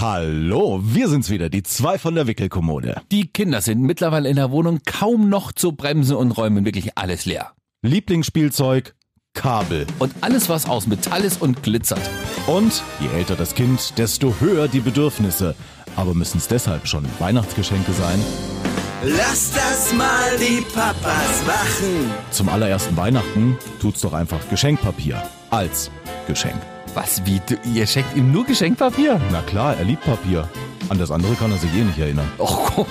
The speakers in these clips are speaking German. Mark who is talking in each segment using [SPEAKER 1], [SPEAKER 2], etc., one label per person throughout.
[SPEAKER 1] Hallo, wir sind's wieder, die zwei von der Wickelkommode.
[SPEAKER 2] Die Kinder sind mittlerweile in der Wohnung kaum noch zu bremsen und räumen wirklich alles leer.
[SPEAKER 1] Lieblingsspielzeug, Kabel.
[SPEAKER 2] Und alles, was aus Metall ist und glitzert.
[SPEAKER 1] Und je älter das Kind, desto höher die Bedürfnisse. Aber müssen es deshalb schon Weihnachtsgeschenke sein?
[SPEAKER 3] Lass das mal die Papas machen.
[SPEAKER 1] Zum allerersten Weihnachten tut's doch einfach Geschenkpapier als Geschenk.
[SPEAKER 2] Was, wie, du, ihr schenkt ihm nur Geschenkpapier?
[SPEAKER 1] Na klar, er liebt Papier. An das andere kann er sich eh nicht erinnern.
[SPEAKER 2] Oh,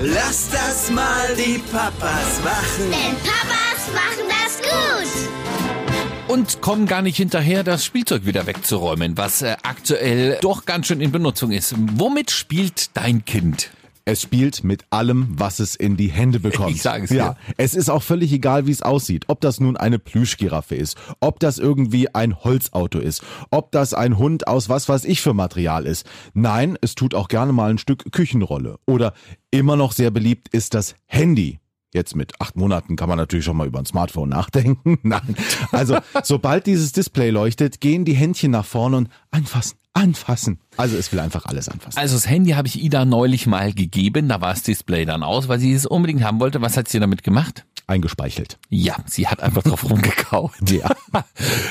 [SPEAKER 3] Lass das mal die Papas machen.
[SPEAKER 4] Denn Papas machen das gut.
[SPEAKER 2] und kommen gar nicht hinterher, das Spielzeug wieder wegzuräumen, was äh, aktuell doch ganz schön in Benutzung ist. Womit spielt dein Kind?
[SPEAKER 1] Es spielt mit allem, was es in die Hände bekommt.
[SPEAKER 2] Ich sage es
[SPEAKER 1] ja,
[SPEAKER 2] dir.
[SPEAKER 1] es ist auch völlig egal, wie es aussieht. Ob das nun eine Plüschgiraffe ist, ob das irgendwie ein Holzauto ist, ob das ein Hund aus was weiß ich für Material ist. Nein, es tut auch gerne mal ein Stück Küchenrolle. Oder immer noch sehr beliebt ist das Handy. Jetzt mit acht Monaten kann man natürlich schon mal über ein Smartphone nachdenken. Nein. Also, sobald dieses Display leuchtet, gehen die Händchen nach vorne und anfassen, anfassen. Also, es will einfach alles anfassen.
[SPEAKER 2] Also das Handy habe ich Ida neulich mal gegeben, da war das Display dann aus, weil sie es unbedingt haben wollte. Was hat sie damit gemacht?
[SPEAKER 1] Eingespeichelt.
[SPEAKER 2] Ja, sie hat einfach drauf rumgekaut.
[SPEAKER 1] Ja.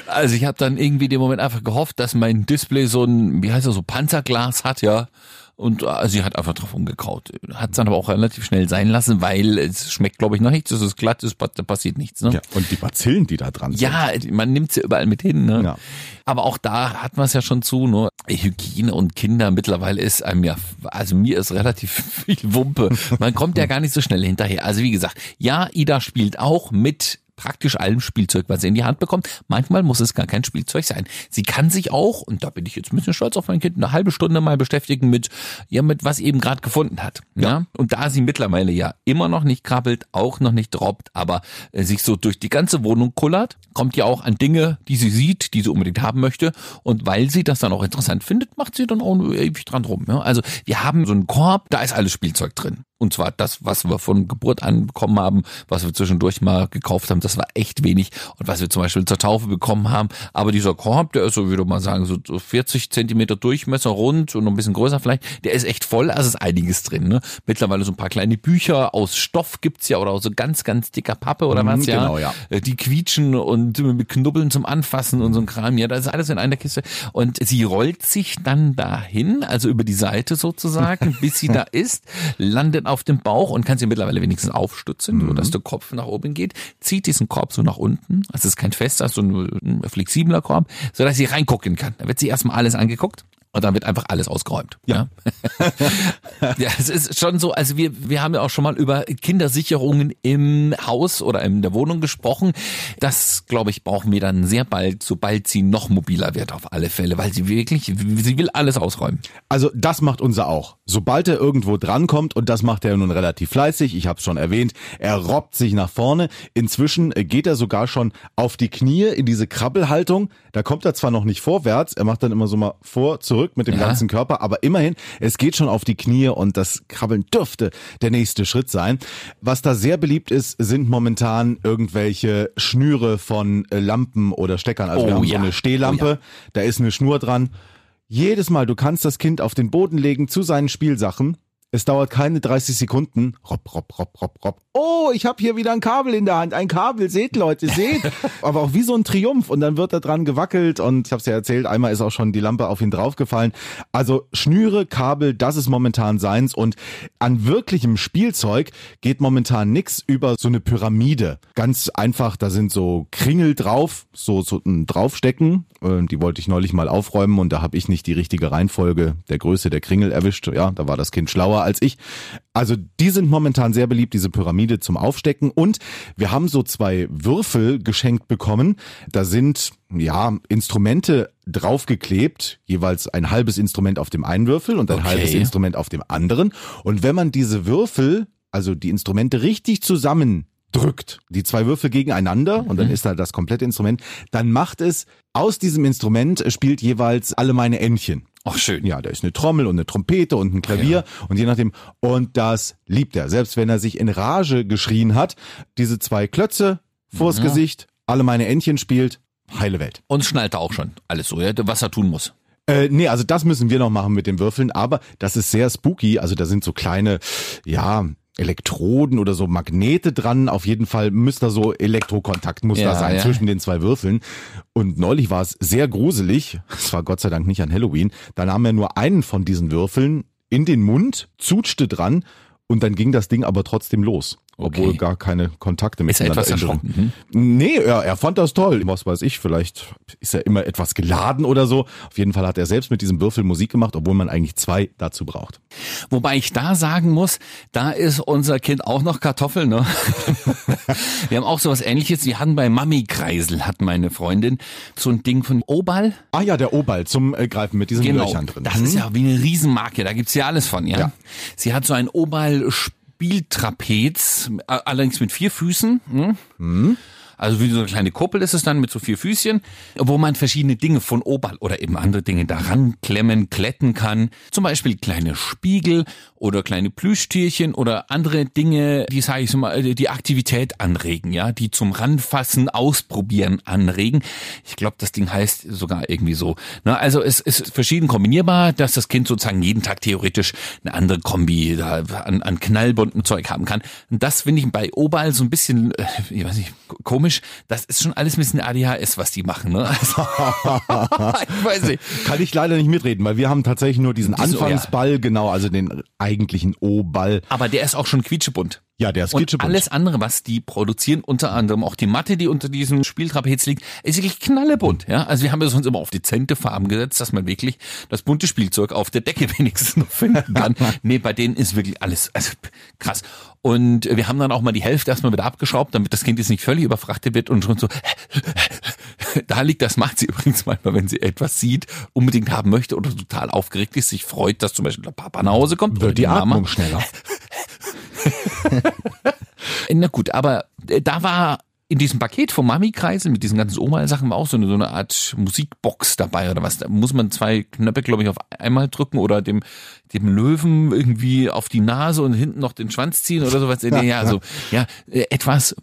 [SPEAKER 2] Also ich habe dann irgendwie den Moment einfach gehofft, dass mein Display so ein, wie heißt das, so Panzerglas hat, ja. Und äh, sie hat einfach drauf rumgekaut. Hat es dann aber auch relativ schnell sein lassen, weil es schmeckt, glaube ich, noch nichts. Es ist glatt, es passiert nichts. Ne?
[SPEAKER 1] ja. Und die Bazillen, die da dran sind.
[SPEAKER 2] Ja, man nimmt sie überall mit hin. Ne?
[SPEAKER 1] Ja.
[SPEAKER 2] Aber auch da hat man es ja schon zu. Nur Hygiene und Kinder mittlerweile ist einem ja, also mir ist relativ viel Wumpe. Man kommt ja gar nicht so schnell hinterher. Also wie gesagt, ja, Ida spielt auch mit praktisch allem Spielzeug, was sie in die Hand bekommt. Manchmal muss es gar kein Spielzeug sein. Sie kann sich auch, und da bin ich jetzt ein bisschen stolz auf mein Kind, eine halbe Stunde mal beschäftigen mit, ja, mit was sie eben gerade gefunden hat. Ja. Und da sie mittlerweile ja immer noch nicht krabbelt, auch noch nicht droppt, aber äh, sich so durch die ganze Wohnung kullert, kommt ja auch an Dinge, die sie sieht, die sie unbedingt haben möchte. Und weil sie das dann auch interessant findet, macht sie dann auch ewig dran rum. Ja? Also wir haben so einen Korb, da ist alles Spielzeug drin. Und zwar das, was wir von Geburt an bekommen haben, was wir zwischendurch mal gekauft haben, das war echt wenig. Und was wir zum Beispiel zur Taufe bekommen haben. Aber dieser Korb, der ist so, würde man sagen, so so 40 Zentimeter Durchmesser rund und noch ein bisschen größer vielleicht, der ist echt voll, also ist einiges drin. Ne? Mittlerweile so ein paar kleine Bücher aus Stoff gibt's ja oder aus so ganz, ganz dicker Pappe oder
[SPEAKER 1] Mhm,
[SPEAKER 2] was, ja.
[SPEAKER 1] genau, ja.
[SPEAKER 2] Äh, Die quietschen und mit Knubbeln zum Anfassen und so ein Kram. Ja, das ist alles in einer Kiste. Und sie rollt sich dann dahin, also über die Seite sozusagen, bis sie da ist, landet auf dem Bauch und kann sie mittlerweile wenigstens aufstützen, so dass der Kopf nach oben geht, zieht diesen Korb so nach unten. Also es ist kein fester, so ein flexibler Korb, so dass sie reingucken kann. Da wird sie erstmal alles angeguckt. Und dann wird einfach alles ausgeräumt. Ja. ja, es ist schon so, also wir, wir haben ja auch schon mal über Kindersicherungen im Haus oder in der Wohnung gesprochen. Das, glaube ich, brauchen wir dann sehr bald, sobald sie noch mobiler wird auf alle Fälle, weil sie wirklich, sie will alles ausräumen.
[SPEAKER 1] Also das macht unser auch. Sobald er irgendwo drankommt, und das macht er nun relativ fleißig, ich habe es schon erwähnt, er robbt sich nach vorne. Inzwischen geht er sogar schon auf die Knie in diese Krabbelhaltung. Da kommt er zwar noch nicht vorwärts, er macht dann immer so mal vor, zurück mit dem
[SPEAKER 2] Ja.
[SPEAKER 1] ganzen Körper, aber immerhin, es geht schon auf die Knie und das Krabbeln dürfte der nächste Schritt sein. Was da sehr beliebt ist, sind momentan irgendwelche Schnüre von äh, Lampen oder Steckern. Also wir
[SPEAKER 2] Oh
[SPEAKER 1] haben
[SPEAKER 2] ja.
[SPEAKER 1] so eine Stehlampe,
[SPEAKER 2] Oh ja.
[SPEAKER 1] da ist eine Schnur dran. Jedes Mal, du kannst das Kind auf den Boden legen zu seinen Spielsachen. Es dauert keine 30 Sekunden. Rob, rob, rob, rob, rob. Oh, ich habe hier wieder ein Kabel in der Hand. Ein Kabel, seht Leute, seht. Aber auch wie so ein Triumph. Und dann wird da dran gewackelt. Und ich habe es ja erzählt, einmal ist auch schon die Lampe auf ihn draufgefallen. Also Schnüre, Kabel, das ist momentan seins. Und an wirklichem Spielzeug geht momentan nix über so eine Pyramide. Ganz einfach, da sind so Kringel drauf, so, so ein Draufstecken. Äh, Die wollte ich neulich mal aufräumen und da habe ich nicht die richtige Reihenfolge der Größe der Kringel erwischt. Ja, da war das Kind schlauer als ich. Also die sind momentan sehr beliebt, diese Pyramide zum Aufstecken. Und wir haben so zwei Würfel geschenkt bekommen. Da sind ja Instrumente draufgeklebt, jeweils ein halbes Instrument auf dem einen Würfel und ein
[SPEAKER 2] Okay.
[SPEAKER 1] halbes Instrument auf dem anderen. Und wenn man diese Würfel, also die Instrumente richtig zusammen drückt, die zwei Würfel gegeneinander und dann ist da das komplette Instrument, dann macht es aus diesem Instrument spielt jeweils alle meine Entchen.
[SPEAKER 2] Ach, schön.
[SPEAKER 1] Ja, da ist eine Trommel und eine Trompete und ein Klavier und je nachdem. Und das liebt er. Selbst wenn er sich in Rage geschrien hat, diese zwei Klötze vors Gesicht, alle meine Entchen spielt, heile Welt.
[SPEAKER 2] Und schnallt er auch schon alles so, ja, was er tun muss.
[SPEAKER 1] Äh, nee, also das müssen wir noch machen mit den Würfeln, aber das ist sehr spooky. Also da sind so kleine, ja, Elektroden oder so Magnete dran. Auf jeden Fall müsste da so Elektrokontakt muss
[SPEAKER 2] Ja,
[SPEAKER 1] da sein
[SPEAKER 2] ja.
[SPEAKER 1] zwischen den zwei Würfeln. Und neulich war es sehr gruselig. Es war Gott sei Dank nicht an Halloween. Da nahm er nur einen von diesen Würfeln in den Mund, zutschte dran und dann ging das Ding aber trotzdem los. Obwohl
[SPEAKER 2] Okay.
[SPEAKER 1] gar keine Kontakte
[SPEAKER 2] Ist er
[SPEAKER 1] miteinander
[SPEAKER 2] etwas
[SPEAKER 1] drin.
[SPEAKER 2] erschrocken? Hm?
[SPEAKER 1] Nee, er, er fand das toll. Was weiß ich, vielleicht ist er immer etwas geladen oder so. Auf jeden Fall hat er selbst mit diesem Würfel Musik gemacht, obwohl man eigentlich zwei dazu braucht.
[SPEAKER 2] Wobei ich da sagen muss, da ist unser Kind auch noch Kartoffel, ne? Wir haben auch sowas ähnliches. Wir hatten bei Mami Kreisel, hat meine Freundin, so ein Ding von Obal.
[SPEAKER 1] Ah ja, der Obal zum äh, Greifen mit diesen Löchern drin.
[SPEAKER 2] Genau. Das ist ja wie eine Riesenmarke, da gibt's ja alles von, ja.
[SPEAKER 1] Ja.
[SPEAKER 2] Sie hat so ein Obal Spieltrapez, allerdings mit vier Füßen. Hm? Also wie so eine kleine Kuppel ist es dann mit so vier Füßchen, wo man verschiedene Dinge von Obal oder eben andere Dinge daran klemmen, kletten kann. Zum Beispiel kleine Spiegel oder kleine Plüschtierchen oder andere Dinge, die, sage ich so mal, die Aktivität anregen, ja, die zum Ranfassen, Ausprobieren anregen. Ich glaube, das Ding heißt sogar irgendwie so. Ne? Also es ist verschieden kombinierbar, dass das Kind sozusagen jeden Tag theoretisch eine andere Kombi da an, an knallbunten Zeug haben kann. Und das finde ich bei Obal so ein bisschen, äh, ich weiß nicht, komisch. Das ist schon alles ein bisschen ADHS, was die machen. Ne? Also, ich weiß nicht.
[SPEAKER 1] Kann ich leider nicht mitreden, weil wir haben tatsächlich nur diesen
[SPEAKER 2] Diese-
[SPEAKER 1] Anfangsball, genau, also den eigentlichen O-Ball.
[SPEAKER 2] Aber der ist auch schon quietschebunt.
[SPEAKER 1] Ja, der ist
[SPEAKER 2] Und alles andere, was die produzieren, unter anderem auch die Matte, die unter diesem Spieltrapez liegt, ist wirklich knallebunt. Ja? Also wir haben es uns immer auf dezente Farben gesetzt, dass man wirklich das bunte Spielzeug auf der Decke wenigstens noch finden kann. nee, bei denen ist wirklich alles also, krass. Und wir haben dann auch mal die Hälfte erstmal wieder abgeschraubt, damit das Kind jetzt nicht völlig überfrachtet wird und schon so da liegt, das macht sie übrigens manchmal, wenn sie etwas sieht, unbedingt haben möchte oder total aufgeregt ist, sich freut, dass zum Beispiel der Papa nach Hause kommt
[SPEAKER 1] Wird die
[SPEAKER 2] Mama.
[SPEAKER 1] Atmung schneller.
[SPEAKER 2] Na gut, aber äh, da war in diesem Paket vom Mami-Kreisel mit diesen ganzen Oma-Sachen war auch so eine, so eine Art Musikbox dabei oder was. Da muss man zwei Knöpfe, glaube ich, auf einmal drücken oder dem, dem Löwen irgendwie auf die Nase und hinten noch den Schwanz ziehen oder sowas. Ja, ja, also, ja, äh, etwas,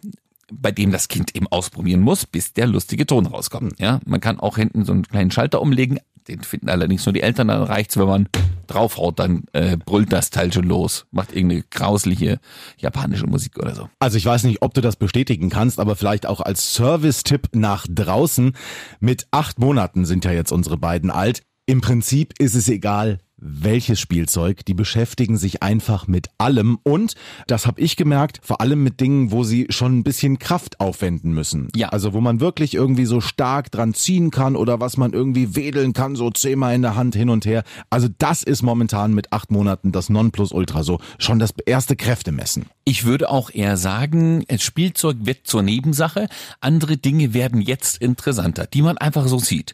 [SPEAKER 2] bei dem das Kind eben ausprobieren muss, bis der lustige Ton rauskommt. Ja, man kann auch hinten so einen kleinen Schalter umlegen. Den finden allerdings nur die Eltern. Dann reicht's, wenn man draufhaut, dann äh, brüllt das Teil schon los, macht irgendeine grausliche japanische Musik oder so.
[SPEAKER 1] Also ich weiß nicht, ob du das bestätigen kannst, aber vielleicht auch als Service-Tipp nach draußen. Mit acht Monaten sind ja jetzt unsere beiden alt. Im Prinzip ist es egal, welches Spielzeug, die beschäftigen sich einfach mit allem und, das habe ich gemerkt, vor allem mit Dingen, wo sie schon ein bisschen Kraft aufwenden müssen.
[SPEAKER 2] Ja.
[SPEAKER 1] Also wo man wirklich irgendwie so stark dran ziehen kann oder was man irgendwie wedeln kann, so zehnmal in der Hand hin und her. Also das ist momentan mit acht Monaten das Nonplusultra so, schon das erste Kräftemessen.
[SPEAKER 2] Ich würde auch eher sagen, Spielzeug wird zur Nebensache. Andere Dinge werden jetzt interessanter, die man einfach so sieht.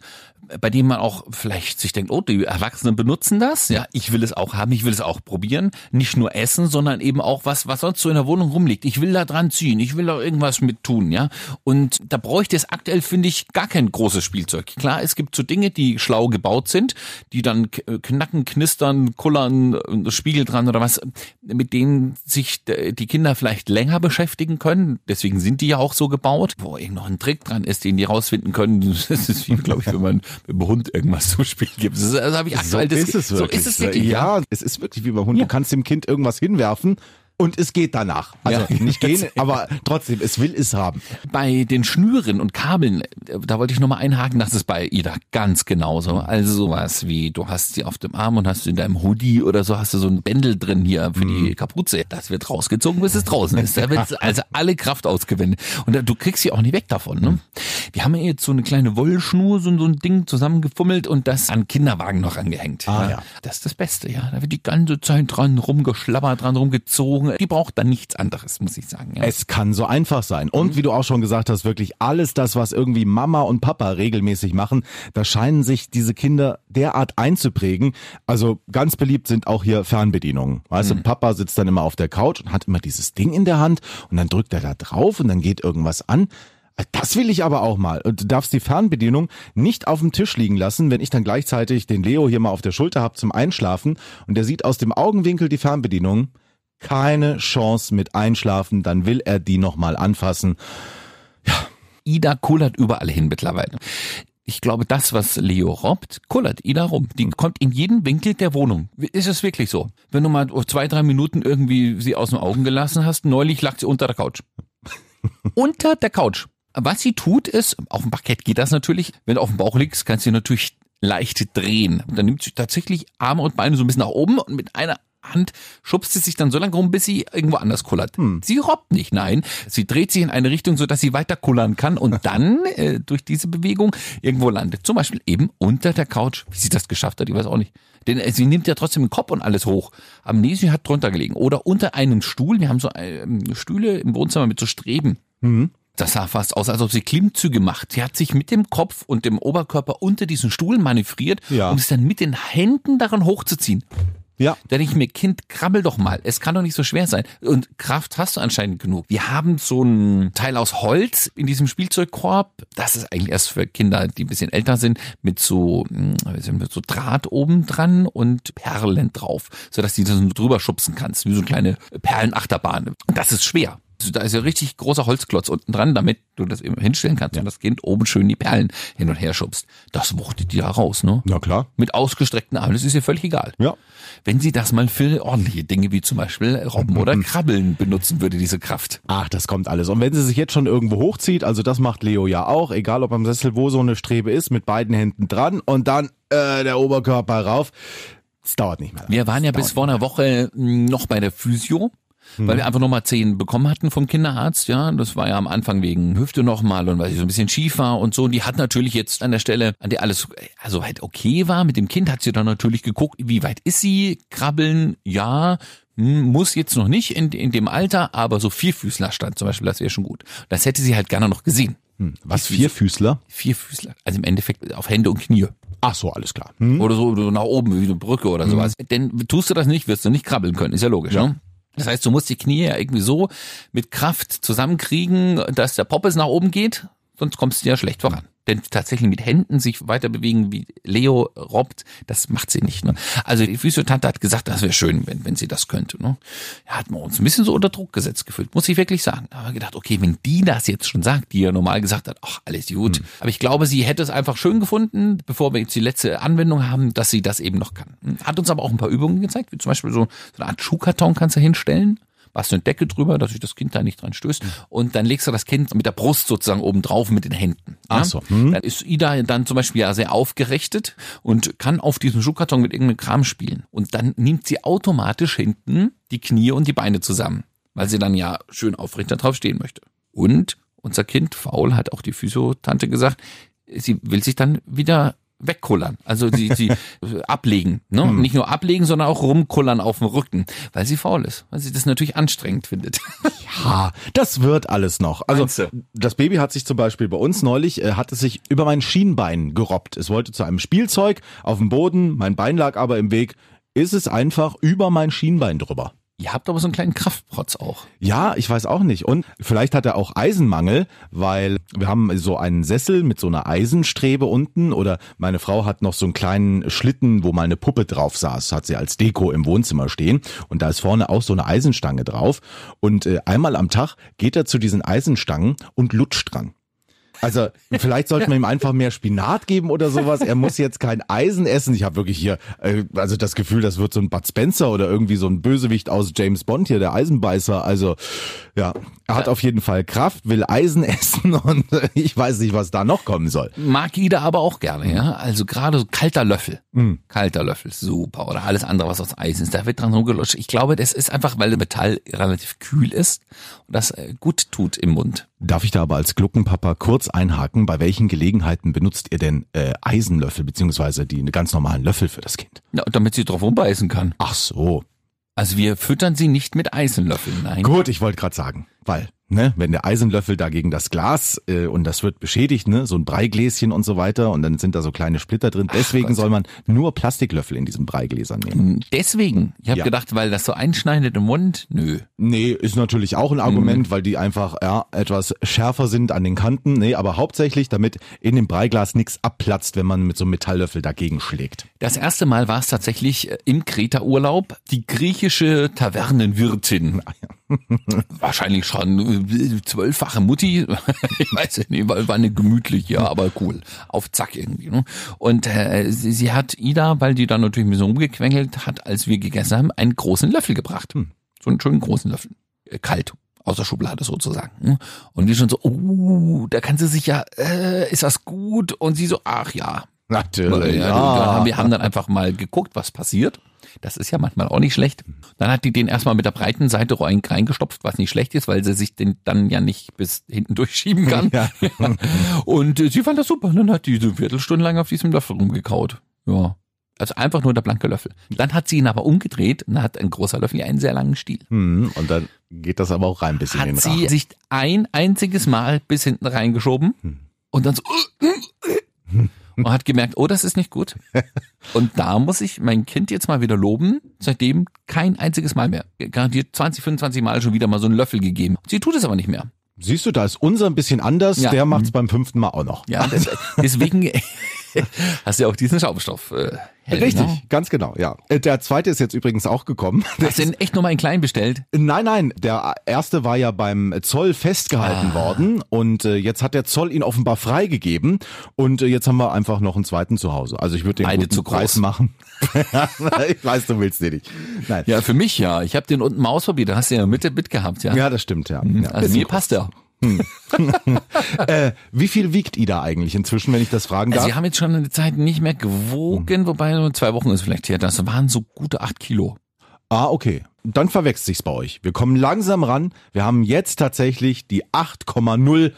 [SPEAKER 2] Bei denen man auch vielleicht sich denkt, oh, die Erwachsenen benutzen das. Ja, ich will es auch haben, ich will es auch probieren. Nicht nur essen, sondern eben auch was, was sonst so in der Wohnung rumliegt. Ich will da dran ziehen, ich will da irgendwas mit tun, ja. Und da bräuchte es aktuell, finde ich, gar kein großes Spielzeug. Klar, es gibt so Dinge, die schlau gebaut sind, die dann k- knacken, knistern, kullern, äh, Spiegel dran oder was, mit denen sich d- die Kinder vielleicht länger beschäftigen können. Deswegen sind die ja auch so gebaut, wo irgend noch ein Trick dran ist, den die rausfinden können. Das ist wie, glaube ich, wenn man mit dem Hund irgendwas zum Spielen gibt. Das, ist- das habe ich aktuell. das, So ist es wirklich.
[SPEAKER 1] Ja, es ist wirklich wie beim Hund.
[SPEAKER 2] Ja.
[SPEAKER 1] Du kannst dem Kind irgendwas hinwerfen und es geht danach. Also
[SPEAKER 2] Ja.
[SPEAKER 1] nicht gehen, aber trotzdem, es will es haben.
[SPEAKER 2] Bei den Schnüren und Kabeln, äh, da wollte ich nochmal einhaken, das ist bei Ida ganz genauso. Also sowas wie, du hast sie auf dem Arm und hast in deinem Hoodie oder so, hast du so ein Bändel drin hier für die Kapuze. Das wird rausgezogen, bis es draußen ist. Da wird also alle Kraft ausgewendet. Und da- du kriegst sie auch nicht weg davon. Ne? Wir haben ja jetzt so eine kleine Wollschnur, so, so ein Ding zusammengefummelt und das an Kinderwagen noch angehängt.
[SPEAKER 1] Ah, ja.
[SPEAKER 2] Das ist das Beste, ja. Da wird die ganze Zeit dran rumgeschlabbert, dran rumgezogen. Die braucht dann nichts anderes, muss ich sagen. Ja.
[SPEAKER 1] Es kann so einfach sein. Und wie du auch schon gesagt hast, wirklich alles das, was irgendwie Mama und Papa regelmäßig machen, da scheinen sich diese Kinder derart einzuprägen. Also ganz beliebt sind auch hier Fernbedienungen. Weißt du, Papa sitzt dann immer auf der Couch und hat immer dieses Ding in der Hand und dann drückt er da drauf und dann geht irgendwas an. Das will ich aber auch mal. Und du darfst die Fernbedienung nicht auf dem Tisch liegen lassen, wenn ich dann gleichzeitig den Leo hier mal auf der Schulter hab zum Einschlafen und der sieht aus dem Augenwinkel die Fernbedienung. Keine Chance mit Einschlafen, dann will er die nochmal anfassen.
[SPEAKER 2] Ida kullert überall hin mittlerweile. ich glaube, das, was Leo robbt, kullert Ida rum. Die kommt in jeden Winkel der Wohnung. Ist es wirklich so? Wenn du mal zwei, drei Minuten irgendwie sie aus den Augen gelassen hast, neulich lag sie unter der Couch. unter der Couch. Was sie tut ist, auf dem Parkett geht das natürlich, wenn du auf dem Bauch liegst, kannst du sie natürlich leicht drehen. Dann nimmt sie tatsächlich Arme und Beine so ein bisschen nach oben und mit einer Hand schubst sie sich dann so lange rum, bis sie irgendwo anders kullert. Hm. Sie robbt nicht, nein. Sie dreht sich in eine Richtung, so dass sie weiter kullern kann und dann äh, durch diese Bewegung irgendwo landet. Zum Beispiel eben unter der Couch. Wie sie das geschafft hat, ich weiß auch nicht. Denn äh, sie nimmt ja trotzdem den Kopf und alles hoch. Amnesie hat drunter gelegen. Oder unter einem Stuhl. Wir haben so äh, Stühle im Wohnzimmer mit so Streben. Mhm. Das sah fast aus, als ob sie Klimmzüge macht. Sie hat sich mit dem Kopf und dem Oberkörper unter diesen Stuhl manövriert,
[SPEAKER 1] Ja.
[SPEAKER 2] um es dann mit den Händen daran hochzuziehen.
[SPEAKER 1] Ja.
[SPEAKER 2] Da denke ich mir, Kind, krabbel doch mal. Es kann doch nicht so schwer sein. Und Kraft hast du anscheinend genug. Wir haben so ein Teil aus Holz in diesem Spielzeugkorb. Das ist eigentlich erst für Kinder, die ein bisschen älter sind, mit so, hm, mit so Draht oben dran und Perlen drauf, sodass du das drüber schubsen kannst, wie so eine kleine Perlenachterbahn. Und das ist schwer. Da ist ja richtig großer Holzklotz unten dran, damit du das eben hinstellen kannst und das Kind oben schön die Perlen hin und her schubst. Das wuchtet die da raus, ne?
[SPEAKER 1] Na klar.
[SPEAKER 2] Mit ausgestreckten Armen, das ist ihr völlig egal.
[SPEAKER 1] Ja.
[SPEAKER 2] Wenn sie das mal für ordentliche Dinge wie zum Beispiel Robben oder Krabbeln benutzen würde, diese Kraft.
[SPEAKER 1] Ach, das kommt alles. Und wenn sie sich jetzt schon irgendwo hochzieht, also das macht Leo ja auch, egal ob am Sessel, wo so eine Strebe ist, mit beiden Händen dran und dann äh, der Oberkörper rauf. Es dauert nicht mehr.
[SPEAKER 2] Wir waren ja bis vor einer Woche mh, noch bei der Physio. Weil wir einfach nochmal zehn bekommen hatten vom Kinderarzt, ja. Das war ja am Anfang wegen Hüfte nochmal und weil sie so ein bisschen schief war und so. Und die hat natürlich jetzt an der Stelle, an der alles also halt okay war mit dem Kind, hat sie dann natürlich geguckt, wie weit ist sie? Krabbeln, ja. Hm, Muss jetzt noch nicht in, in dem Alter, aber so Vierfüßlerstand zum Beispiel, das wäre schon gut. Das hätte sie halt gerne noch gesehen.
[SPEAKER 1] Was, Vierfüßler?
[SPEAKER 2] Vierfüßler. Also im Endeffekt auf Hände und Knie.
[SPEAKER 1] Ach so, alles klar. Hm?
[SPEAKER 2] Oder so, so nach oben, wie eine Brücke oder sowas. Denn tust du das nicht, wirst du nicht krabbeln können. Ist ja logisch, ne? Das heißt, du musst die Knie ja irgendwie so mit Kraft zusammenkriegen, dass der Poppes nach oben geht, sonst kommst du ja schlecht voran. Denn tatsächlich mit Händen sich weiter bewegen, wie Leo robbt, das macht sie nicht. Ne? Also die Physiotante hat gesagt, das wäre schön, wenn, wenn sie das könnte. Ne? Ja, hat man uns ein bisschen so unter Druck gesetzt gefühlt, muss ich wirklich sagen. Da haben wir gedacht, okay, wenn die das jetzt schon sagt, die ja normal gesagt hat, ach, alles gut. Aber ich glaube, sie hätte es einfach schön gefunden, bevor wir jetzt die letzte Anwendung haben, dass sie das eben noch kann. Hat uns aber auch ein paar Übungen gezeigt, wie zum Beispiel so, so eine Art Schuhkarton kannst du hinstellen machst du eine Decke drüber, dass sich das Kind da nicht dran stößt. Und dann legst du das Kind mit der Brust sozusagen oben drauf mit den Händen.
[SPEAKER 1] Ach so, hm.
[SPEAKER 2] Dann ist Ida dann zum Beispiel ja sehr aufgerichtet und kann auf diesem Schuhkarton mit irgendeinem Kram spielen. Und dann nimmt sie automatisch hinten die Knie und die Beine zusammen, weil sie dann ja schön aufrecht da drauf stehen möchte. Und unser Kind, faul, hat auch die Physiotante gesagt, sie will sich dann wieder wegkullern. Also sie, sie ablegen. Ne?
[SPEAKER 1] Hm.
[SPEAKER 2] Nicht nur ablegen, sondern auch rumkullern auf dem Rücken, weil sie faul ist, weil sie das natürlich anstrengend findet.
[SPEAKER 1] Ha, das wird alles noch. Also das Baby hat sich zum Beispiel bei uns neulich, äh, hat es sich über mein Schienbein gerobbt. Es wollte zu einem Spielzeug auf dem Boden, mein Bein lag aber im Weg. Ist es einfach über mein Schienbein drüber.
[SPEAKER 2] Ihr habt aber so einen kleinen Kraftprotz auch.
[SPEAKER 1] Ja, ich weiß auch nicht. Und vielleicht hat er auch Eisenmangel, weil wir haben so einen Sessel mit so einer Eisenstrebe unten oder meine Frau hat noch so einen kleinen Schlitten, wo mal eine Puppe drauf saß, hat sie als Deko im Wohnzimmer stehen und da ist vorne auch so eine Eisenstange drauf und äh, einmal am Tag geht er zu diesen Eisenstangen und lutscht dran. Also vielleicht sollten wir ihm einfach mehr Spinat geben oder sowas. Er muss jetzt kein Eisen essen. Ich habe wirklich hier äh, also das Gefühl, das wird so ein Bud Spencer oder irgendwie so ein Bösewicht aus James Bond hier, der Eisenbeißer. Also ja, er hat auf jeden Fall Kraft, will Eisen essen und äh, ich weiß nicht, was da noch kommen soll.
[SPEAKER 2] Mag Ida aber auch gerne, ja. Also gerade so kalter Löffel. Kalter Löffel, super. Oder alles andere, was aus Eisen ist. Da wird dran rumgelutscht. Ich glaube, das ist einfach, weil Metall relativ kühl ist und das äh, gut tut im Mund.
[SPEAKER 1] Darf ich da aber als Gluckenpapa kurz einhaken? Bei welchen Gelegenheiten benutzt ihr denn äh, Eisenlöffel beziehungsweise die ganz normalen Löffel für das Kind?
[SPEAKER 2] Ja, damit sie drauf rumbeißen kann.
[SPEAKER 1] Ach so.
[SPEAKER 2] Also wir füttern sie nicht mit Eisenlöffeln, nein.
[SPEAKER 1] Gut, ich wollte gerade sagen, weil, ne, wenn der Eisenlöffel da gegen das Glas äh, und das wird beschädigt, ne, so ein Breigläschen und so weiter und dann sind da so kleine Splitter drin. Deswegen
[SPEAKER 2] Gott.
[SPEAKER 1] soll man nur Plastiklöffel in diesen Breigläsern nehmen.
[SPEAKER 2] Deswegen. Ich habe
[SPEAKER 1] Ja.
[SPEAKER 2] gedacht, weil das so einschneidet im Mund. Nö.
[SPEAKER 1] Nee, ist natürlich auch ein Argument, weil die einfach ja, etwas schärfer sind an den Kanten. Nee, aber hauptsächlich, damit in dem Breiglas nichts abplatzt, wenn man mit so einem Metalllöffel dagegen schlägt.
[SPEAKER 2] Das erste Mal war es tatsächlich äh, im Kreta-Urlaub die griechische Tavernenwirtin. Wahrscheinlich schon äh, zwölffache Mutti. ich weiß nicht, war war eine gemütliche, ja, aber cool. Auf Zack irgendwie. Ne? Und äh, sie, sie hat Ida, weil die dann natürlich ein bisschen rumgequengelt hat, als wir gegessen haben, einen großen Löffel gebracht. So einen schönen großen Löffel. Äh, Kalt. Aus der Schublade sozusagen. ne? Und wir schon so, oh, da kann sie sich ja, äh, ist das gut? Und sie so, ach ja,
[SPEAKER 1] Natürlich.
[SPEAKER 2] ja,
[SPEAKER 1] Ja.
[SPEAKER 2] Wir haben dann einfach mal geguckt, was passiert. Das ist ja manchmal auch nicht schlecht. Dann hat die den erstmal mit der breiten Seite rein- reingestopft, was nicht schlecht ist, weil sie sich den dann ja nicht bis hinten durchschieben kann.
[SPEAKER 1] Ja.
[SPEAKER 2] Und äh, sie fand das super. Dann hat die so Viertelstunde lang auf diesem Löffel rumgekaut. Ja. Also einfach nur der blanke Löffel. Dann hat sie ihn aber umgedreht und hat ein großer Löffel ja einen sehr langen Stiel.
[SPEAKER 1] Hm, und dann geht das aber auch rein bis in den
[SPEAKER 2] Hat sie
[SPEAKER 1] Rachen.
[SPEAKER 2] sich ein einziges Mal bis hinten reingeschoben und dann so und hat gemerkt, oh, das ist nicht gut. Und da muss ich mein Kind jetzt mal wieder loben. Seitdem kein einziges Mal mehr. Garantiert 20, 25 Mal schon wieder mal so einen Löffel gegeben. Sie tut es aber nicht mehr.
[SPEAKER 1] Siehst du, da ist unser ein bisschen anders,
[SPEAKER 2] Ja.
[SPEAKER 1] der macht's beim fünften Mal auch noch.
[SPEAKER 2] Ja, deswegen hast du ja auch diesen Schaumstoff. Äh, Helm,
[SPEAKER 1] Richtig,
[SPEAKER 2] Ne?
[SPEAKER 1] ganz genau, ja. Äh, Der zweite ist jetzt übrigens auch gekommen.
[SPEAKER 2] Hast du den echt nochmal in klein bestellt?
[SPEAKER 1] Nein, nein, der erste war ja beim Zoll festgehalten
[SPEAKER 2] Ah.
[SPEAKER 1] worden und äh, jetzt hat der Zoll ihn offenbar freigegeben und äh, jetzt haben wir einfach noch einen zweiten zu Hause. Also ich würde den
[SPEAKER 2] Beide
[SPEAKER 1] guten
[SPEAKER 2] zu
[SPEAKER 1] Preis
[SPEAKER 2] groß.
[SPEAKER 1] machen. ich weiß, du willst den nicht. Nein.
[SPEAKER 2] Ja, für mich ja. Ich habe den unten mal ausprobiert. Da hast du ja in der Mitte mitgehabt, ja.
[SPEAKER 1] Ja, das stimmt, ja. ja
[SPEAKER 2] also mir passt der.
[SPEAKER 1] Äh, wie viel wiegt Ida eigentlich inzwischen, wenn ich das fragen
[SPEAKER 2] Also
[SPEAKER 1] darf?
[SPEAKER 2] wir haben jetzt schon eine Zeit nicht mehr gewogen, wobei nur zwei Wochen ist vielleicht her. Das waren so gute acht Kilo.
[SPEAKER 1] ah, okay. Dann verwechselt sich's bei euch. Wir kommen langsam ran. Wir haben jetzt tatsächlich die 8,0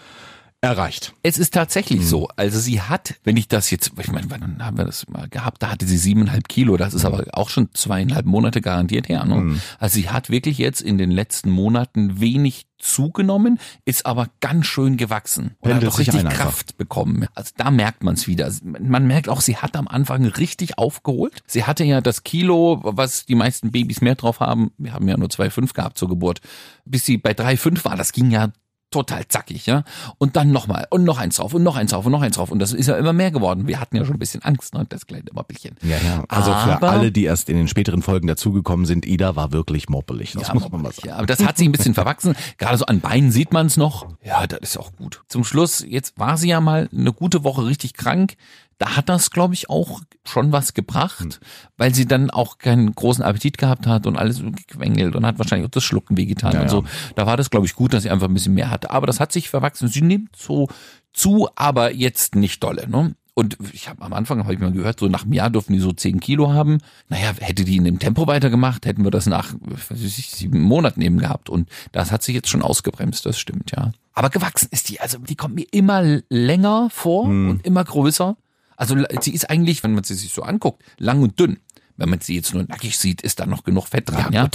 [SPEAKER 1] erreicht.
[SPEAKER 2] Es ist tatsächlich so. Also sie hat, wenn ich das jetzt, ich meine, wann haben wir das mal gehabt? Da hatte sie siebeneinhalb Kilo. Das ist aber auch schon zweieinhalb Monate garantiert her. Ne? Also sie hat wirklich jetzt in den letzten Monaten wenig zugenommen, ist aber ganz schön gewachsen und
[SPEAKER 1] Pendelt
[SPEAKER 2] hat auch richtig
[SPEAKER 1] einfach.
[SPEAKER 2] Kraft bekommen. Also da merkt man es wieder. Man merkt auch, sie hat am Anfang richtig aufgeholt. Sie hatte ja das Kilo, was die meisten Babys mehr drauf haben. Wir haben ja nur 2,5 gehabt zur Geburt. Bis sie bei 3,5 war, das ging ja total zackig, ja. Und dann nochmal und noch eins drauf und noch eins drauf und noch eins drauf. Und das ist ja immer mehr geworden. Wir hatten ja schon ein bisschen Angst, ne? Das kleine Moppelchen.
[SPEAKER 1] Ja, ja. Also für
[SPEAKER 2] Aber-
[SPEAKER 1] alle, die erst in den späteren Folgen dazugekommen sind, Ida war wirklich moppelig. Das
[SPEAKER 2] Ja,
[SPEAKER 1] muss man mal sagen.
[SPEAKER 2] Ja, aber das hat sich ein bisschen verwachsen. Gerade so an Beinen sieht man es noch. Ja, das ist auch gut. Zum Schluss, jetzt war sie ja mal eine gute Woche richtig krank. Da hat das, glaube ich, auch schon was gebracht,
[SPEAKER 1] Hm.
[SPEAKER 2] weil sie dann auch keinen großen Appetit gehabt hat und alles gequengelt und hat wahrscheinlich auch das Schlucken wehgetan
[SPEAKER 1] Ja,
[SPEAKER 2] und so. Da war das, glaube ich, gut, dass sie einfach ein bisschen mehr hatte. Aber das hat sich verwachsen. Sie nimmt so zu, aber jetzt nicht dolle. Ne? Und ich habe am Anfang habe ich mal gehört, so nach einem Jahr dürfen die so 10 Kilo haben. Naja, hätte die in dem Tempo weitergemacht, hätten wir das nach was weiß ich, sieben Monaten eben gehabt. Und das hat sich jetzt schon ausgebremst, das stimmt, ja. Aber gewachsen ist die, also die kommt mir immer länger vor
[SPEAKER 1] Hm.
[SPEAKER 2] und immer größer. Also sie ist eigentlich, wenn man sie sich so anguckt, lang und dünn. Wenn man sie jetzt nur nackig sieht, ist da noch genug Fett dran, ja.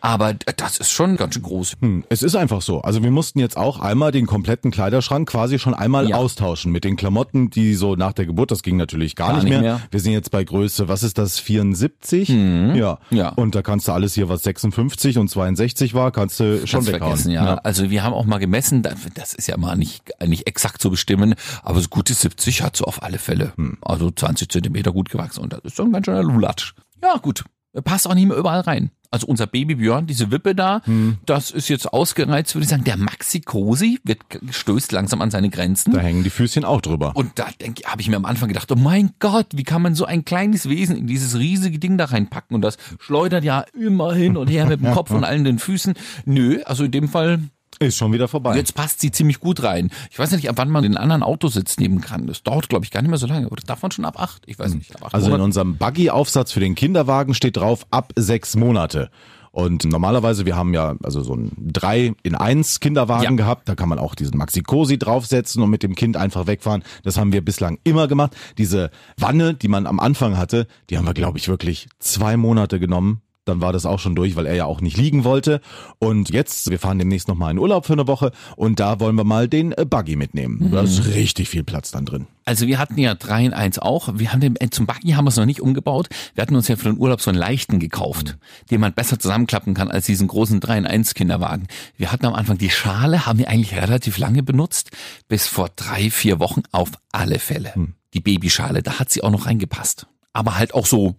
[SPEAKER 2] Aber das ist schon ganz schön groß.
[SPEAKER 1] Hm, Es ist einfach so. Also wir mussten jetzt auch einmal den kompletten Kleiderschrank quasi schon einmal
[SPEAKER 2] Ja.
[SPEAKER 1] austauschen mit den Klamotten, die so nach der Geburt, das ging natürlich gar,
[SPEAKER 2] Gar
[SPEAKER 1] nicht, mehr.
[SPEAKER 2] mehr.
[SPEAKER 1] Wir sind jetzt bei Größe, was ist das, 74? Ja.
[SPEAKER 2] Mhm. Ja.
[SPEAKER 1] Und da kannst du alles hier, was 56 und 62 war, kannst du schon
[SPEAKER 2] Kannst
[SPEAKER 1] weghauen.
[SPEAKER 2] vergessen, ja. Also wir haben auch mal gemessen, da- das ist ja mal nicht, nicht exakt zu bestimmen, aber so gute 70 hat so auf alle Fälle.
[SPEAKER 1] Hm.
[SPEAKER 2] Also 20 Zentimeter gut gewachsen und das ist schon ein ganz schöner Lulatsch. Ja, gut. Passt auch nicht mehr überall rein. Also unser Baby Björn, diese Wippe da,
[SPEAKER 1] Hm.
[SPEAKER 2] das ist jetzt ausgereizt, würde ich sagen. Der Maxi Cosi wird stößt langsam an seine Grenzen.
[SPEAKER 1] Da hängen die Füßchen auch drüber.
[SPEAKER 2] Und da denke habe ich mir am Anfang gedacht, oh mein Gott, wie kann man so ein kleines Wesen in dieses riesige Ding da reinpacken? Und das schleudert ja immer hin und her mit dem Kopf und allen den Füßen. Nö, also in dem Fall,
[SPEAKER 1] Ist schon wieder vorbei.
[SPEAKER 2] jetzt passt sie ziemlich gut rein. Ich weiß nicht, ab wann man den anderen Autositz nehmen kann. Das dauert, glaube ich, gar nicht mehr so lange. Oder darf man schon ab acht? Ich weiß nicht. Ab acht
[SPEAKER 1] Also in
[SPEAKER 2] Monaten.
[SPEAKER 1] unserem Buggy-Aufsatz für den Kinderwagen steht drauf ab sechs Monate. Und normalerweise, wir haben ja also so ein 3 in 1 Kinderwagen
[SPEAKER 2] Ja.
[SPEAKER 1] gehabt, da kann man auch diesen Maxi-Cosi draufsetzen und mit dem Kind einfach wegfahren. Das haben wir bislang immer gemacht. Diese Wanne, die man am Anfang hatte, die haben wir, glaube ich, wirklich zwei Monate genommen. Dann war das auch schon durch, weil er ja auch nicht liegen wollte. Und jetzt, wir fahren demnächst nochmal in Urlaub für eine Woche und da wollen wir mal den äh, Buggy mitnehmen. Da ist richtig viel Platz dann drin.
[SPEAKER 2] Also wir hatten ja 3 in 1 auch. Wir haben den, äh, zum Buggy haben wir es noch nicht umgebaut. Wir hatten uns ja für den Urlaub so einen leichten gekauft, den man besser zusammenklappen kann als diesen großen 3 in 1 Kinderwagen. Wir hatten am Anfang die Schale, haben wir eigentlich relativ lange benutzt, bis vor drei, vier Wochen auf alle Fälle. Die Babyschale, da hat sie auch noch reingepasst. Aber halt auch so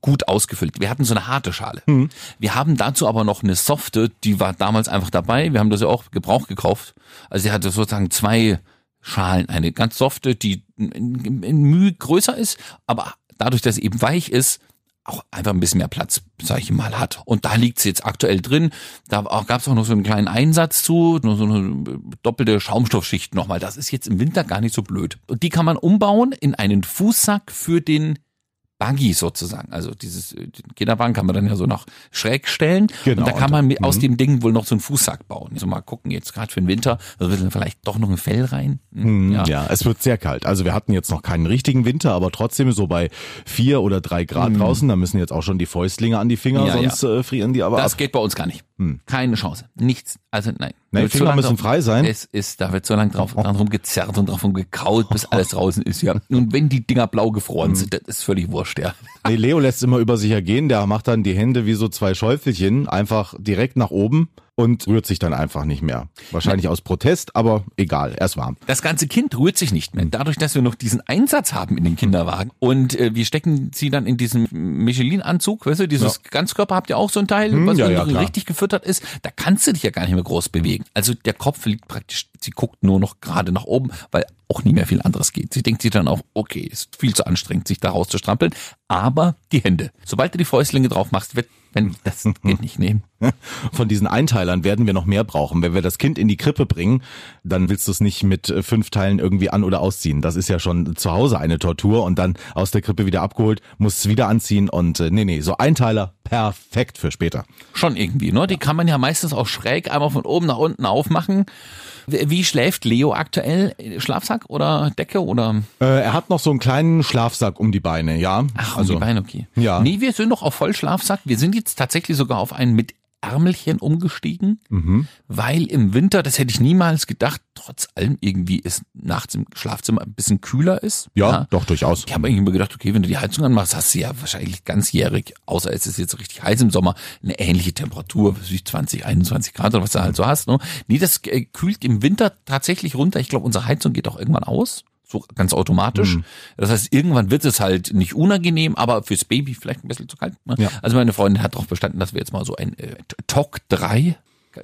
[SPEAKER 2] gut ausgefüllt. Wir hatten so eine harte Schale.
[SPEAKER 1] Mhm.
[SPEAKER 2] Wir haben dazu aber noch eine softe, die war damals einfach dabei. Wir haben das ja auch Gebrauch gekauft. Also sie hatte sozusagen zwei Schalen. Eine ganz softe, die in, Mühe größer ist, aber dadurch, dass sie eben weich ist, auch einfach ein bisschen mehr Platz, sag ich mal, hat. Und da liegt sie jetzt aktuell drin. Da gab es auch noch so einen kleinen Einsatz zu, nur so eine doppelte Schaumstoffschicht nochmal. Das ist jetzt im Winter gar nicht so blöd. Und die kann man umbauen in einen Fußsack für den Buggy sozusagen. Also dieses äh, den Kinderwagen kann man dann ja so nach schräg stellen.
[SPEAKER 1] Genau,
[SPEAKER 2] und da kann man mit, aus dem Ding wohl noch so einen Fußsack bauen. Also mal gucken, jetzt gerade für den Winter, da wird dann vielleicht doch noch ein Fell rein. Hm,
[SPEAKER 1] Ja. ja, es wird sehr kalt. Also wir hatten jetzt noch keinen richtigen Winter, aber trotzdem so bei vier oder drei Grad draußen, da müssen jetzt auch schon die Fäustlinge an die Finger,
[SPEAKER 2] Mhm. Ja,
[SPEAKER 1] sonst Äh, frieren die aber
[SPEAKER 2] Das
[SPEAKER 1] ab.
[SPEAKER 2] geht bei uns gar nicht. Keine Chance. Nichts. Also nein.
[SPEAKER 1] Nein, Finger müssen
[SPEAKER 2] drauf-
[SPEAKER 1] frei sein.
[SPEAKER 2] Es ist, da wird so lange drauf, dran rumgezerrt und drauf rumgekaut, bis alles draußen ist, ja. Und wenn die Dinger blau gefroren sind, das ist völlig wurscht, ja.
[SPEAKER 1] Nee, Leo lässt immer über sich ergehen, der macht dann die Hände wie so zwei Schäufelchen einfach direkt nach oben und rührt sich dann einfach nicht mehr. Wahrscheinlich aus Protest, aber egal, er ist warm.
[SPEAKER 2] Das ganze Kind rührt sich nicht mehr. Dadurch, dass wir noch diesen Einsatz haben in den Kinderwagen und äh, wir stecken sie dann in diesen Michelin-Anzug, weißt du, dieses Ganzkörper habt ihr auch so ein Teil, was
[SPEAKER 1] Hm, ja, ja, klar.
[SPEAKER 2] richtig gefüttert ist, da kannst du dich ja gar nicht mehr groß bewegen. Also der Kopf liegt praktisch, sie guckt nur noch gerade nach oben, weil auch nie mehr viel anderes geht. Sie denkt sich dann auch, okay, ist viel zu anstrengend, sich da rauszustrampeln, aber die Hände. Sobald du die Fäustlinge drauf machst, wird, wenn, das geht nicht nehmen.
[SPEAKER 1] Von diesen Einteilern werden wir noch mehr brauchen. Wenn wir das Kind in die Krippe bringen, dann willst du es nicht mit äh, fünf Teilen irgendwie an- oder ausziehen. Das ist ja schon zu Hause eine Tortur und dann aus der Krippe wieder abgeholt, muss es wieder anziehen und äh, nee, nee, so Einteiler perfekt für später.
[SPEAKER 2] Schon irgendwie, ne? Die kann man ja meistens auch schräg einmal von oben nach unten aufmachen. Wie schläft Leo aktuell? Schlafsack oder Decke oder?
[SPEAKER 1] Äh, er hat noch so einen kleinen Schlafsack um die Beine, ja.
[SPEAKER 2] Ach, um die Beine, okay.
[SPEAKER 1] Ja.
[SPEAKER 2] Nee, wir sind noch auf Vollschlafsack. Wir sind jetzt tatsächlich sogar auf einen mit Ärmelchen umgestiegen,
[SPEAKER 1] Mhm.
[SPEAKER 2] weil im Winter, das hätte ich niemals gedacht, trotz allem irgendwie ist nachts im Schlafzimmer ein bisschen kühler ist.
[SPEAKER 1] Ja, doch durchaus.
[SPEAKER 2] Ich habe irgendwie immer gedacht, okay, wenn du die Heizung anmachst, hast du ja wahrscheinlich ganzjährig, außer es ist jetzt richtig heiß im Sommer, eine ähnliche Temperatur, was weiß ich 20, 21 Grad oder was du halt so hast. Ne? Nee, das äh, kühlt im Winter tatsächlich runter. Ich glaube, unsere Heizung geht auch irgendwann aus. So ganz automatisch.
[SPEAKER 1] Mhm.
[SPEAKER 2] Das heißt, irgendwann wird es halt nicht unangenehm, aber fürs Baby vielleicht ein bisschen zu kalt. Ne?
[SPEAKER 1] Ja.
[SPEAKER 2] Also meine Freundin hat darauf bestanden, dass wir jetzt mal so ein äh, TOC 3,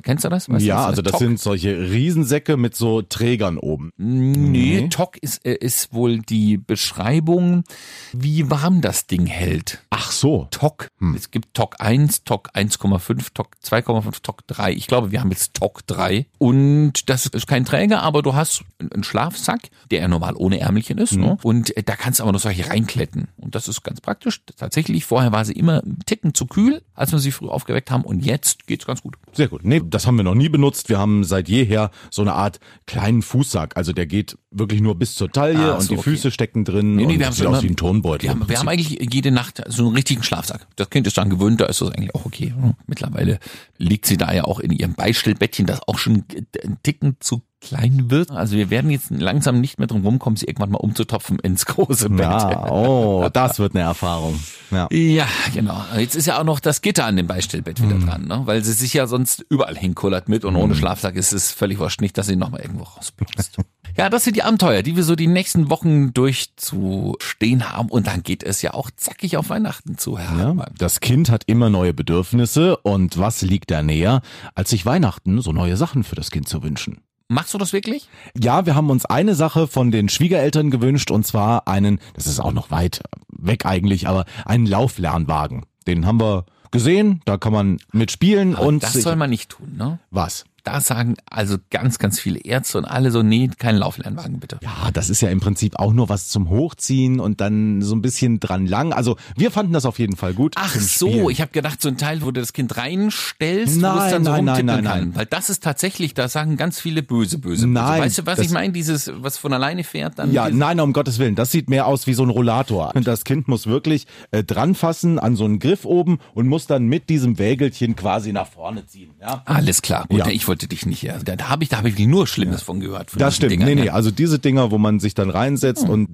[SPEAKER 2] kennst du das? Weißt
[SPEAKER 1] Ja,
[SPEAKER 2] was
[SPEAKER 1] also das
[SPEAKER 2] TOC
[SPEAKER 1] sind solche Riesensäcke mit so Trägern oben.
[SPEAKER 2] Nee, TOC ist, äh, ist wohl die Beschreibung, wie warm das Ding hält.
[SPEAKER 1] Ach so.
[SPEAKER 2] TOC. Es gibt TOC 1, TOC 1,5, TOC 2,5, TOC 3. Ich glaube, wir haben jetzt TOC 3. Und das ist kein Träger, aber du hast einen Schlafsack, der ja normal ohne Ärmelchen ist. Ne? Und äh, da kannst du aber noch solche reinkletten. Und das ist ganz praktisch. Tatsächlich, vorher war sie immer einen Ticken zu kühl, als wir sie früh aufgeweckt haben. Und jetzt geht's ganz gut.
[SPEAKER 1] Sehr gut. Nee, das haben wir noch nie benutzt. Wir haben seit jeher so eine Art kleinen Fußsack. Also der geht wirklich nur bis zur Taille
[SPEAKER 2] Ah,
[SPEAKER 1] und
[SPEAKER 2] so,
[SPEAKER 1] die
[SPEAKER 2] okay.
[SPEAKER 1] Füße stecken drin
[SPEAKER 2] Nee, nee,
[SPEAKER 1] und
[SPEAKER 2] wir haben
[SPEAKER 1] sieht aus wie ein Turnbeutel.
[SPEAKER 2] Wir haben, wir haben eigentlich jede Nacht so einen richtigen Schlafsack. Das Kind ist dann gewöhnt, da ist das eigentlich auch okay. Mittlerweile liegt sie da ja auch in ihrem Beistellbettchen, das auch schon ein Ticken zu klein wird. Also wir werden jetzt langsam nicht mehr drum rumkommen, sie irgendwann mal umzutopfen ins große Bett.
[SPEAKER 1] Ja, oh, das wird eine Erfahrung. Ja.
[SPEAKER 2] Ja, genau. Jetzt ist ja auch noch das Gitter an dem Beistellbett wieder dran, ne? weil sie sich ja sonst überall hinkullert mit und ohne Schlafsack ist es völlig wurscht nicht, dass sie nochmal irgendwo rausplumpst. ja, das sind die Abenteuer, die wir so die nächsten Wochen durchzustehen haben und dann geht es ja auch zackig auf Weihnachten zu, Herr
[SPEAKER 1] Ja, das Kind hat immer neue Bedürfnisse und was liegt da näher, als sich Weihnachten so neue Sachen für das Kind zu wünschen?
[SPEAKER 2] Machst du das wirklich?
[SPEAKER 1] Ja, wir haben uns eine Sache von den Schwiegereltern gewünscht und zwar einen, das ist auch noch weit weg eigentlich, aber einen Lauflernwagen. Den haben wir gesehen, da kann man mitspielen
[SPEAKER 2] Aber
[SPEAKER 1] und
[SPEAKER 2] das soll man nicht tun, ne?
[SPEAKER 1] was?
[SPEAKER 2] Da sagen also ganz, ganz viele Ärzte und alle so, nee, keinen Lauflernwagen bitte.
[SPEAKER 1] Ja, das ist ja im Prinzip auch nur was zum Hochziehen und dann so ein bisschen dran lang. Also wir fanden das auf jeden Fall gut.
[SPEAKER 2] Ach so,
[SPEAKER 1] Spielen.
[SPEAKER 2] ich habe gedacht, so ein Teil, wo du das Kind reinstellst, wo es
[SPEAKER 1] Nein,
[SPEAKER 2] dann so
[SPEAKER 1] nein, nein,
[SPEAKER 2] rumtippen
[SPEAKER 1] nein,
[SPEAKER 2] kann.
[SPEAKER 1] nein.
[SPEAKER 2] Weil das ist tatsächlich, da sagen ganz viele böse, böse, böse.
[SPEAKER 1] Nein,
[SPEAKER 2] Weißt du, was ich meine? Dieses, was von alleine fährt, dann.
[SPEAKER 1] Ja, nein, um Gottes Willen. Das sieht mehr aus wie so ein Rollator. Und das Kind muss wirklich äh, dran fassen an so einen Griff oben und muss dann mit diesem Wägelchen quasi nach vorne ziehen. Ja.
[SPEAKER 2] Alles klar, gut,
[SPEAKER 1] Ja.
[SPEAKER 2] ich wollte dich nicht, ja. Da, da habe ich, da habe ich nur Schlimmes von gehört. Von
[SPEAKER 1] Das stimmt.
[SPEAKER 2] Dingern,
[SPEAKER 1] nee, nee,
[SPEAKER 2] ja.
[SPEAKER 1] also diese Dinger, wo man sich dann reinsetzt und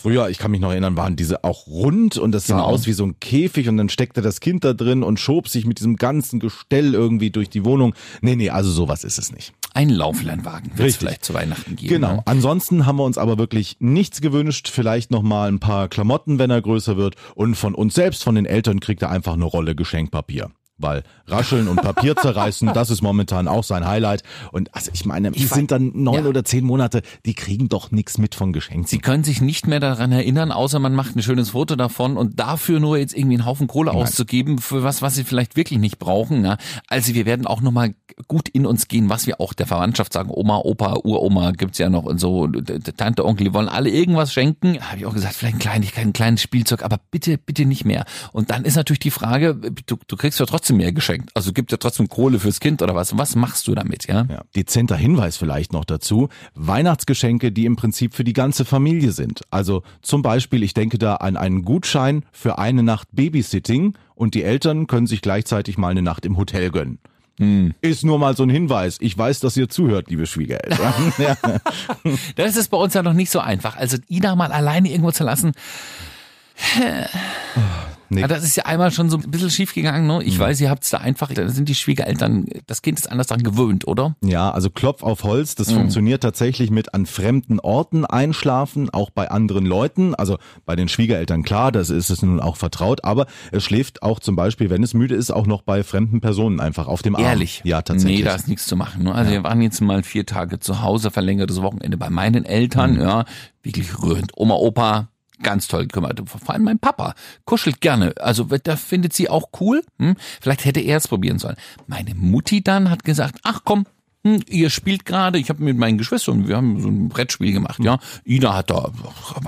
[SPEAKER 1] früher, ich kann mich noch erinnern, waren diese auch rund und das sah
[SPEAKER 2] Genau.
[SPEAKER 1] aus wie so ein Käfig und dann steckte das Kind da drin und schob sich mit diesem ganzen Gestell irgendwie durch die Wohnung. Nee, nee, also sowas ist es nicht.
[SPEAKER 2] Ein Lauflernwagen wird es vielleicht zu Weihnachten geben.
[SPEAKER 1] Genau.
[SPEAKER 2] Ne?
[SPEAKER 1] Ansonsten haben wir uns aber wirklich nichts gewünscht. Vielleicht noch mal ein paar Klamotten, wenn er größer wird. Und von uns selbst, von den Eltern, kriegt er einfach eine Rolle Geschenkpapier. Weil Rascheln und Papier zerreißen, das ist momentan auch sein Highlight. Und also ich meine, die sind dann neun
[SPEAKER 2] ja.
[SPEAKER 1] oder zehn Monate, die kriegen doch nichts mit von Geschenken.
[SPEAKER 2] Sie können sich nicht mehr daran erinnern, außer man macht ein schönes Foto davon und dafür nur jetzt irgendwie einen Haufen Kohle auszugeben für was, was sie vielleicht wirklich nicht brauchen. Ja. Also wir werden auch nochmal gut in uns gehen, was wir auch der Verwandtschaft sagen. Oma, Opa, Uroma gibt's ja noch und so, Tante, Onkel, die wollen alle irgendwas schenken. Habe ich auch gesagt, vielleicht ein Kleinigkeit, ein kleines Spielzeug, aber bitte, bitte nicht mehr. Und dann ist natürlich die Frage, du, du kriegst ja trotzdem mehr geschenkt. Also gibt ja trotzdem Kohle fürs Kind oder was. Was machst du damit, ja?
[SPEAKER 1] Ja, dezenter Hinweis vielleicht noch dazu. Weihnachtsgeschenke, die im Prinzip für die ganze Familie sind. Also zum Beispiel, ich denke da an einen Gutschein für eine Nacht Babysitting und die Eltern können sich gleichzeitig mal eine Nacht im Hotel gönnen. Ist nur mal so ein Hinweis. Ich weiß, dass ihr zuhört, liebe Schwiegereltern. ja.
[SPEAKER 2] Das ist bei uns ja noch nicht so einfach. Also Ida mal alleine irgendwo zu lassen.
[SPEAKER 1] Nee.
[SPEAKER 2] Ja, das ist ja einmal schon so ein bisschen schief gegangen. Ne? Ich weiß, ihr habt's da einfach, da sind die Schwiegereltern, das Kind ist anders dran gewöhnt, oder?
[SPEAKER 1] Ja, also Klopf auf Holz, das funktioniert tatsächlich mit an fremden Orten einschlafen, auch bei anderen Leuten. Also bei den Schwiegereltern klar, das ist es nun auch vertraut, aber es schläft auch zum Beispiel, wenn es müde ist, auch noch bei fremden Personen einfach auf dem Arm.
[SPEAKER 2] Ehrlich?
[SPEAKER 1] Ja, tatsächlich.
[SPEAKER 2] Nee, da ist nichts zu machen. Ne? Also wir waren jetzt mal vier Tage zu Hause, verlängertes Wochenende bei meinen Eltern,
[SPEAKER 1] Mhm.
[SPEAKER 2] ja, wirklich rührend. Oma, Opa, ganz toll gekümmert. Vor allem mein Papa kuschelt gerne. Also da findet sie auch cool. Hm? Vielleicht hätte er es probieren sollen. Meine Mutti dann hat gesagt, ach komm, hm, ihr spielt gerade, ich habe mit meinen Geschwistern, wir haben so ein Brettspiel gemacht, ja. Ida hat da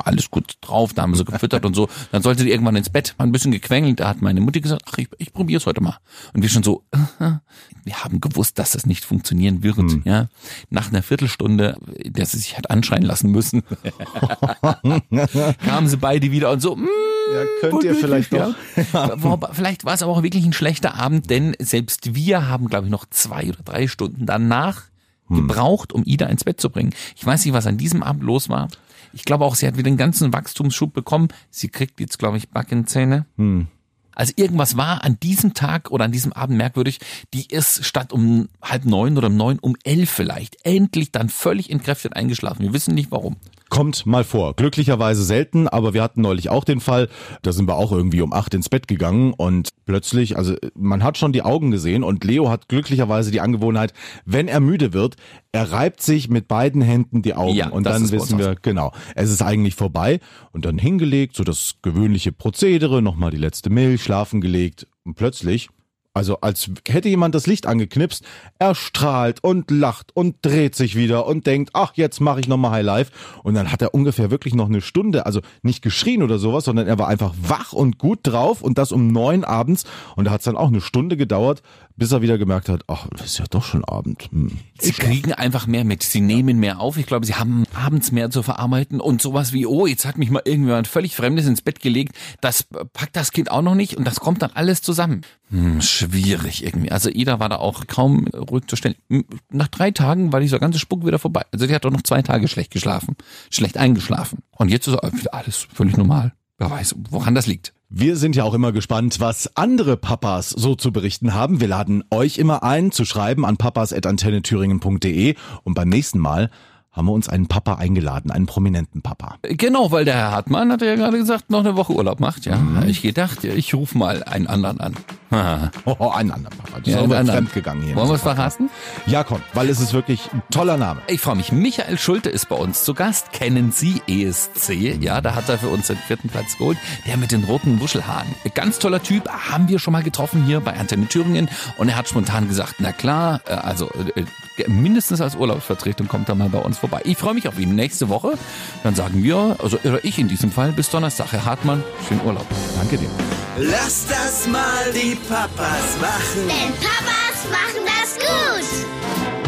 [SPEAKER 2] alles gut drauf, da haben sie gefüttert und so. Dann sollte die irgendwann ins Bett, war ein bisschen gequengelt, da hat meine Mutti gesagt, ach, ich, ich probiere es heute mal. Und wir schon so, wir haben gewusst, dass das nicht funktionieren wird, ja. Nach einer Viertelstunde, der sie sich hat anschreien lassen müssen, kamen sie beide wieder und so, mm,
[SPEAKER 1] Ja, könnt ihr vielleicht doch.
[SPEAKER 2] ja. Vielleicht war es aber auch wirklich ein schlechter Abend, denn selbst wir haben, glaube ich, noch zwei oder drei Stunden danach gebraucht, um Ida ins Bett zu bringen. Ich weiß nicht, was an diesem Abend los war. Ich glaube auch, sie hat wieder einen ganzen Wachstumsschub bekommen. Sie kriegt jetzt, glaube ich, Backenzähne. Also irgendwas war an diesem Tag oder an diesem Abend merkwürdig. Die ist statt um halb neun oder um neun, um elf vielleicht, endlich dann völlig entkräftet eingeschlafen. Wir wissen nicht warum.
[SPEAKER 1] Kommt mal vor. Glücklicherweise selten, aber wir hatten neulich auch den Fall, da sind wir auch irgendwie um acht ins Bett gegangen und plötzlich, also man hat schon die Augen gesehen und Leo hat glücklicherweise die Angewohnheit, wenn er müde wird, er reibt sich mit beiden Händen die Augen
[SPEAKER 2] Ja,
[SPEAKER 1] und dann wissen wir, genau, es ist eigentlich vorbei und dann hingelegt, so das gewöhnliche Prozedere, nochmal die letzte Milch, schlafen gelegt und plötzlich also als hätte jemand das Licht angeknipst, er strahlt und lacht und dreht sich wieder und denkt, ach, jetzt mache ich nochmal High Life. Und dann hat er ungefähr wirklich noch eine Stunde, also nicht geschrien oder sowas, sondern er war einfach wach und gut drauf und das um neun abends. Und da hat es dann auch eine Stunde gedauert, bis er wieder gemerkt hat, ach, das ist ja doch schon Abend. Hm.
[SPEAKER 2] Sie kriegen einfach mehr mit. Sie nehmen mehr auf. Ich glaube, sie haben abends mehr zu verarbeiten und sowas wie, oh, jetzt hat mich mal irgendjemand völlig Fremdes ins Bett gelegt. Das packt das Kind auch noch nicht und das kommt dann alles zusammen. Hm, schwierig irgendwie. Also Ida war da auch kaum ruhig zu stellen. Hm, Nach drei Tagen war dieser ganze Spuck wieder vorbei. Also die hat doch noch zwei Tage schlecht geschlafen, schlecht eingeschlafen. Und jetzt ist alles völlig normal. Wer weiß, woran das liegt.
[SPEAKER 1] Wir sind ja auch immer gespannt, was andere Papas so zu berichten haben. Wir laden euch immer ein, zu schreiben an papas.antennethüringen.de und beim nächsten Mal haben wir uns einen Papa eingeladen, einen prominenten Papa.
[SPEAKER 2] Genau, weil der Herr Hartmann hat ja gerade gesagt, noch eine Woche Urlaub macht. Ja,
[SPEAKER 1] Mhm.
[SPEAKER 2] hab ich gedacht, ich rufe mal einen anderen an.
[SPEAKER 1] Oh, einen anderen Papa. Das
[SPEAKER 2] Ja,
[SPEAKER 1] ist aber
[SPEAKER 2] anderen.
[SPEAKER 1] fremd gegangen hier.
[SPEAKER 2] Wollen wir es verraten?
[SPEAKER 1] Ja, komm, weil es ist wirklich ein toller Name.
[SPEAKER 2] Ich freue mich. Michael Schulte ist bei uns zu Gast. Kennen Sie ESC? Ja, da hat er für uns den vierten Platz geholt. Der mit den roten Wuschelhaaren. Ganz toller Typ. Haben wir schon mal getroffen hier bei Antenne Thüringen. Und er hat spontan gesagt, na klar, äh, also äh, mindestens als Urlaubsvertretung kommt er mal bei uns vorbei. Ich freue mich auf ihn nächste Woche. Dann sagen wir, also oder ich in diesem Fall, bis Donnerstag. Herr Hartmann, schönen Urlaub.
[SPEAKER 1] Danke dir.
[SPEAKER 3] Lass das mal die Papas machen.
[SPEAKER 4] Denn Papas machen das gut.